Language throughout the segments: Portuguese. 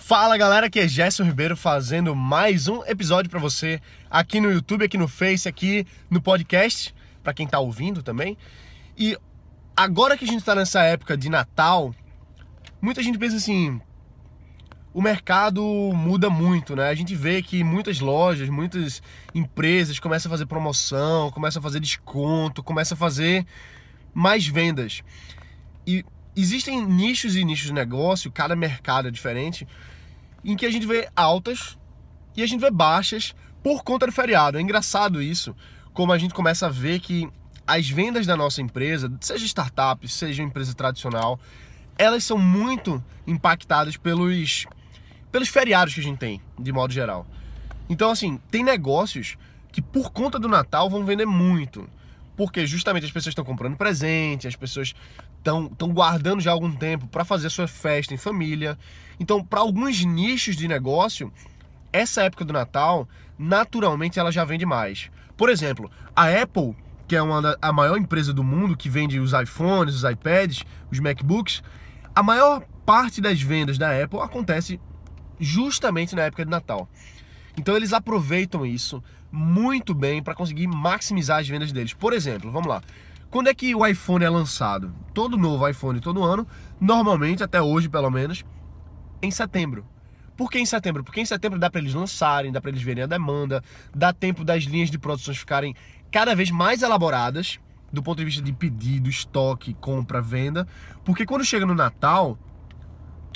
Fala galera, aqui é Gerson Ribeiro fazendo mais um episódio para você aqui no YouTube, aqui no Face, aqui no podcast, para quem tá ouvindo também. E agora que a gente tá nessa época de Natal, muita gente pensa assim, o mercado muda muito, né? A gente vê que muitas lojas, muitas empresas começam a fazer promoção, começam a fazer desconto, começam a fazer mais vendas. E existem nichos e nichos de negócio, cada mercado é diferente, em que a gente vê altas e a gente vê baixas por conta do feriado. É engraçado isso, como a gente começa a ver que as vendas da nossa empresa, seja startup, seja empresa tradicional, elas são muito impactadas pelos, pelos feriados que a gente tem, de modo geral. Então, assim, tem negócios que por conta do Natal vão vender muito. Porque justamente as pessoas estão comprando presente, as pessoas estão guardando já algum tempo para fazer sua festa em família. Então, para alguns nichos de negócio, essa época do Natal, naturalmente ela já vende mais. Por exemplo, a Apple, que é uma da, a maior empresa do mundo que vende os iPhones, os iPads, os MacBooks, a maior parte das vendas da Apple acontece justamente na época de Natal. Então eles aproveitam isso muito bem para conseguir maximizar as vendas deles. Por exemplo, vamos lá. Quando é que o iPhone é lançado? Todo novo iPhone todo ano, normalmente até hoje pelo menos, em setembro. Por que em setembro? Porque em setembro dá para eles lançarem, dá para eles verem a demanda, dá tempo das linhas de produções ficarem cada vez mais elaboradas do ponto de vista de pedido, estoque, compra, venda, porque quando chega no Natal,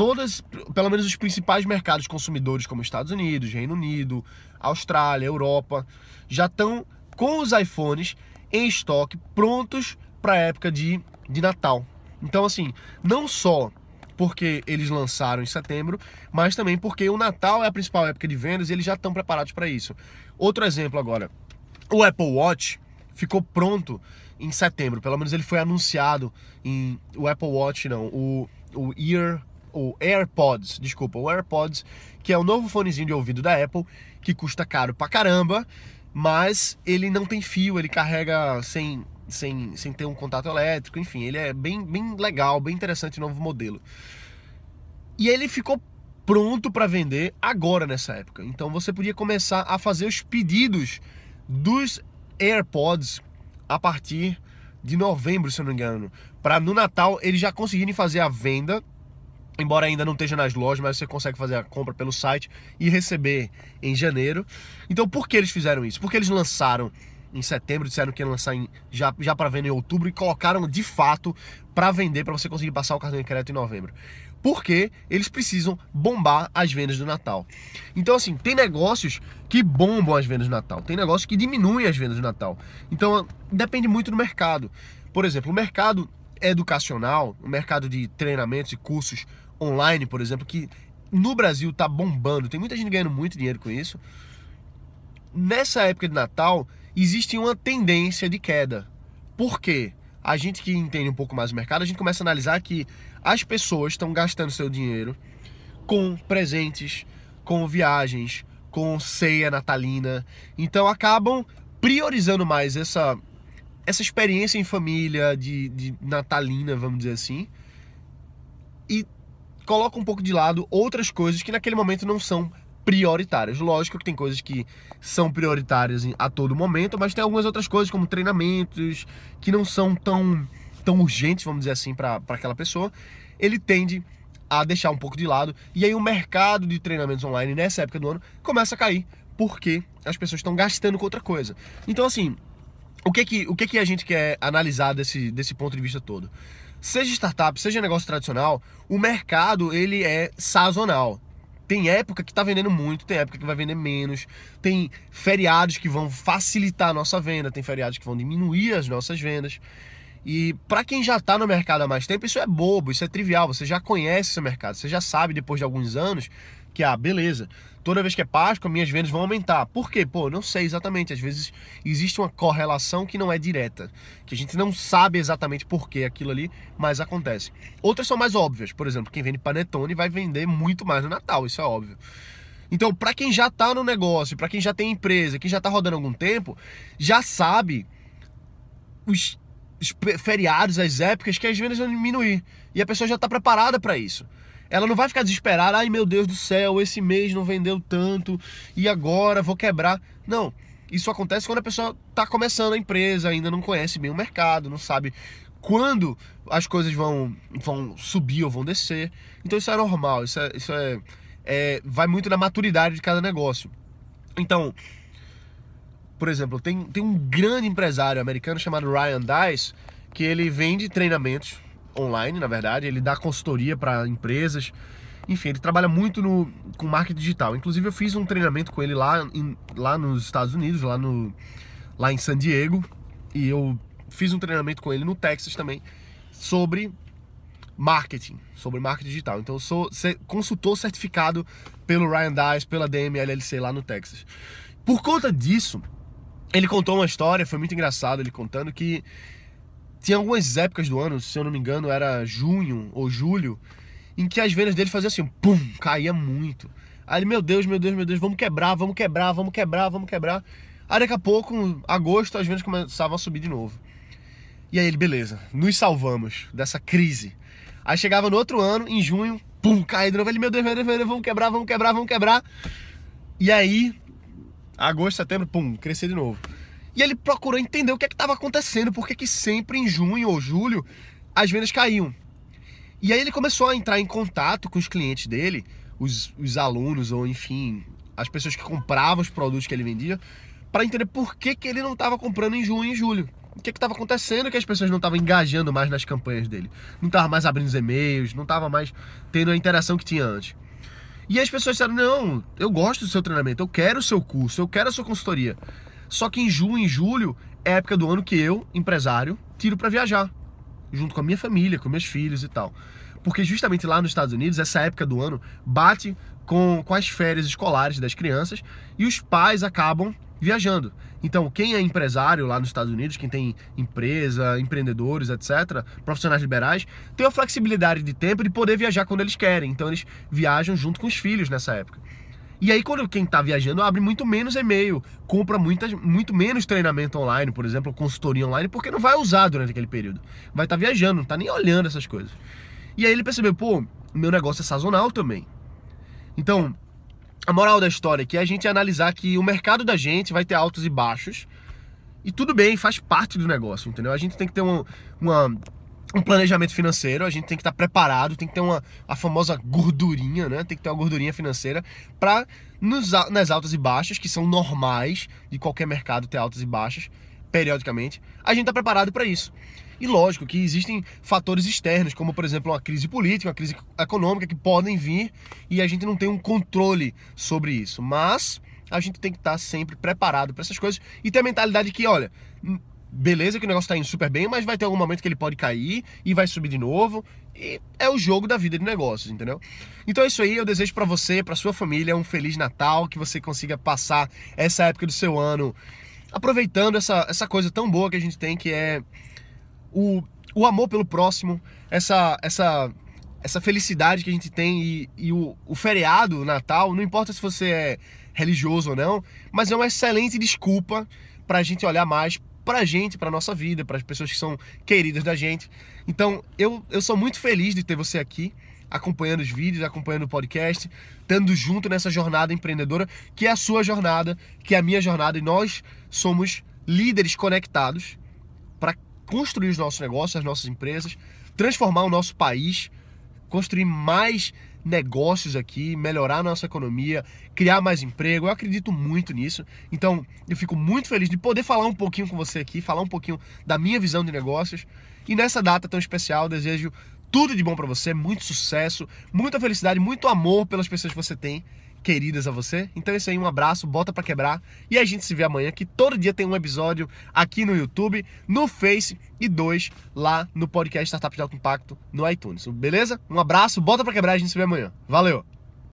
todas, pelo menos os principais mercados consumidores, como Estados Unidos, Reino Unido, Austrália, Europa, já estão com os iPhones em estoque, prontos para a época de, de Natal. Então, assim, não só porque eles lançaram em setembro, mas também porque o Natal é a principal época de vendas e eles já estão preparados para isso. Outro exemplo agora, o Apple Watch ficou pronto em setembro, pelo menos ele foi anunciado em o Apple Watch não, o, o Ear o AirPods, desculpa, o AirPods, que é o novo fonezinho de ouvido da Apple, que custa caro pra caramba, mas ele não tem fio, ele carrega sem, sem, sem ter um contato elétrico, enfim, ele é bem, bem legal, bem interessante o novo modelo. E ele ficou pronto para vender agora nessa época. Então você podia começar a fazer os pedidos dos AirPods a partir de novembro, se eu não me engano, para no Natal eles já conseguirem fazer a venda embora ainda não esteja nas lojas, mas você consegue fazer a compra pelo site e receber em janeiro. Então, por que eles fizeram isso? Porque eles lançaram em setembro, disseram que iam lançar em, já, já para vender em outubro e colocaram de fato para vender para você conseguir passar o cartão de crédito em novembro. Porque eles precisam bombar as vendas do Natal. Então, assim, tem negócios que bombam as vendas do Natal, tem negócios que diminuem as vendas do Natal. Então, depende muito do mercado. Por exemplo, o mercado educacional, o mercado de treinamentos e cursos online, por exemplo, que no Brasil está bombando, tem muita gente ganhando muito dinheiro com isso. Nessa época de Natal, existe uma tendência de queda. Por quê? A gente que entende um pouco mais o mercado, a gente começa a analisar que as pessoas estão gastando seu dinheiro com presentes, com viagens, com ceia natalina. Então acabam priorizando mais essa essa experiência em família, de, de natalina, vamos dizer assim, e coloca um pouco de lado outras coisas que naquele momento não são prioritárias. Lógico que tem coisas que são prioritárias a todo momento, mas tem algumas outras coisas, como treinamentos, que não são tão, tão urgentes, vamos dizer assim, para aquela pessoa. Ele tende a deixar um pouco de lado, e aí o mercado de treinamentos online nessa época do ano começa a cair, porque as pessoas estão gastando com outra coisa. Então, assim, o que que, o que que a gente quer analisar desse, desse ponto de vista todo? Seja startup, seja negócio tradicional, o mercado ele é sazonal. Tem época que está vendendo muito, tem época que vai vender menos, tem feriados que vão facilitar a nossa venda, tem feriados que vão diminuir as nossas vendas. E para quem já está no mercado há mais tempo, isso é bobo, isso é trivial, você já conhece esse mercado, você já sabe depois de alguns anos que, ah, beleza, toda vez que é Páscoa, minhas vendas vão aumentar. Por quê? Pô, não sei exatamente. Às vezes existe uma correlação que não é direta, que a gente não sabe exatamente por que aquilo ali, mas acontece. Outras são mais óbvias. Por exemplo, quem vende panetone vai vender muito mais no Natal, isso é óbvio. Então, para quem já está no negócio, para quem já tem empresa, quem já está rodando algum tempo, já sabe os, os feriados, as épocas que as vendas vão diminuir. E a pessoa já está preparada para isso Ela não vai ficar desesperada, ai meu Deus do céu, esse mês não vendeu tanto e agora vou quebrar. Não. Isso acontece quando a pessoa está começando a empresa, ainda não conhece bem o mercado, não sabe quando as coisas vão, vão subir ou vão descer. Então isso é normal, isso, é, isso é, é vai muito na maturidade de cada negócio. Então, por exemplo, tem, tem um grande empresário americano chamado Ryan Dice, que ele vende treinamentos online, na verdade, ele dá consultoria para empresas. Enfim, ele trabalha muito no, com marketing digital. Inclusive, eu fiz um treinamento com ele lá, em, lá nos Estados Unidos, lá, no, lá em San Diego. E eu fiz um treinamento com ele no Texas também sobre marketing, sobre marketing digital. Então, eu sou consultor certificado pelo Ryan Dice, pela DMLLC lá no Texas. Por conta disso, ele contou uma história, foi muito engraçado ele contando que tinha algumas épocas do ano, se eu não me engano, era junho ou julho, em que as vendas dele faziam assim, pum, caía muito. Aí ele, meu Deus, meu Deus, meu Deus, vamos quebrar, vamos quebrar, vamos quebrar, vamos quebrar. Aí daqui a pouco, agosto, as vendas começavam a subir de novo. E aí ele, beleza, nos salvamos dessa crise. Aí chegava no outro ano, em junho, pum, caía de novo. Ele, meu Deus, meu Deus, meu Deus, vamos quebrar, vamos quebrar, vamos quebrar. E aí, agosto, setembro, pum, crescer de novo. E ele procurou entender o que é estava acontecendo, porque que sempre em junho ou julho as vendas caíam. E aí ele começou a entrar em contato com os clientes dele, os, os alunos ou enfim, as pessoas que compravam os produtos que ele vendia, para entender por que, que ele não estava comprando em junho e julho. O que estava acontecendo que as pessoas não estavam engajando mais nas campanhas dele. Não estava mais abrindo os e-mails, não estava mais tendo a interação que tinha antes. E as pessoas disseram: Não, eu gosto do seu treinamento, eu quero o seu curso, eu quero a sua consultoria. Só que em junho e julho é a época do ano que eu, empresário, tiro para viajar, junto com a minha família, com meus filhos e tal. Porque justamente lá nos Estados Unidos, essa época do ano bate com, com as férias escolares das crianças e os pais acabam viajando. Então, quem é empresário lá nos Estados Unidos, quem tem empresa, empreendedores, etc., profissionais liberais, tem a flexibilidade de tempo de poder viajar quando eles querem. Então, eles viajam junto com os filhos nessa época. E aí, quando quem está viajando abre muito menos e-mail, compra muitas, muito menos treinamento online, por exemplo, consultoria online, porque não vai usar durante aquele período. Vai estar tá viajando, não está nem olhando essas coisas. E aí ele percebeu, pô, meu negócio é sazonal também. Então, a moral da história aqui é a gente analisar que o mercado da gente vai ter altos e baixos. E tudo bem, faz parte do negócio, entendeu? A gente tem que ter uma, uma um planejamento financeiro, a gente tem que estar preparado, tem que ter uma a famosa gordurinha, né? Tem que ter uma gordurinha financeira para nas altas e baixas, que são normais de qualquer mercado ter altas e baixas periodicamente, a gente está preparado para isso. E lógico que existem fatores externos, como por exemplo uma crise política, uma crise econômica que podem vir e a gente não tem um controle sobre isso. Mas a gente tem que estar sempre preparado para essas coisas e ter a mentalidade que, olha, beleza que o negócio está indo super bem, mas vai ter algum momento que ele pode cair e vai subir de novo. E é o jogo da vida de negócios, entendeu? Então é isso aí, eu desejo para você, para sua família, um feliz Natal, que você consiga passar essa época do seu ano aproveitando essa, essa coisa tão boa que a gente tem, que é o, o amor pelo próximo, essa, essa, essa felicidade que a gente tem e, e o, o feriado, o Natal, não importa se você é religioso ou não, mas é uma excelente desculpa para a gente olhar mais pra gente, pra nossa vida, para as pessoas que são queridas da gente. Então, eu, eu sou muito feliz de ter você aqui, acompanhando os vídeos, acompanhando o podcast, estando junto nessa jornada empreendedora, que é a sua jornada, que é a minha jornada, e nós somos líderes conectados para construir os nossos negócios, as nossas empresas, transformar o nosso país, construir mais negócios aqui, melhorar a nossa economia, criar mais emprego. Eu acredito muito nisso. Então, eu fico muito feliz de poder falar um pouquinho com você aqui, falar um pouquinho da minha visão de negócios. E nessa data tão especial, desejo tudo de bom para você, muito sucesso, muita felicidade, muito amor pelas pessoas que você tem queridas a você. Então é isso aí, um abraço, bota para quebrar e a gente se vê amanhã, que todo dia tem um episódio aqui no YouTube, no Face e dois lá no podcast Startup de Alto Impacto no iTunes. Beleza? Um abraço, bota para quebrar, a gente se vê amanhã. Valeu!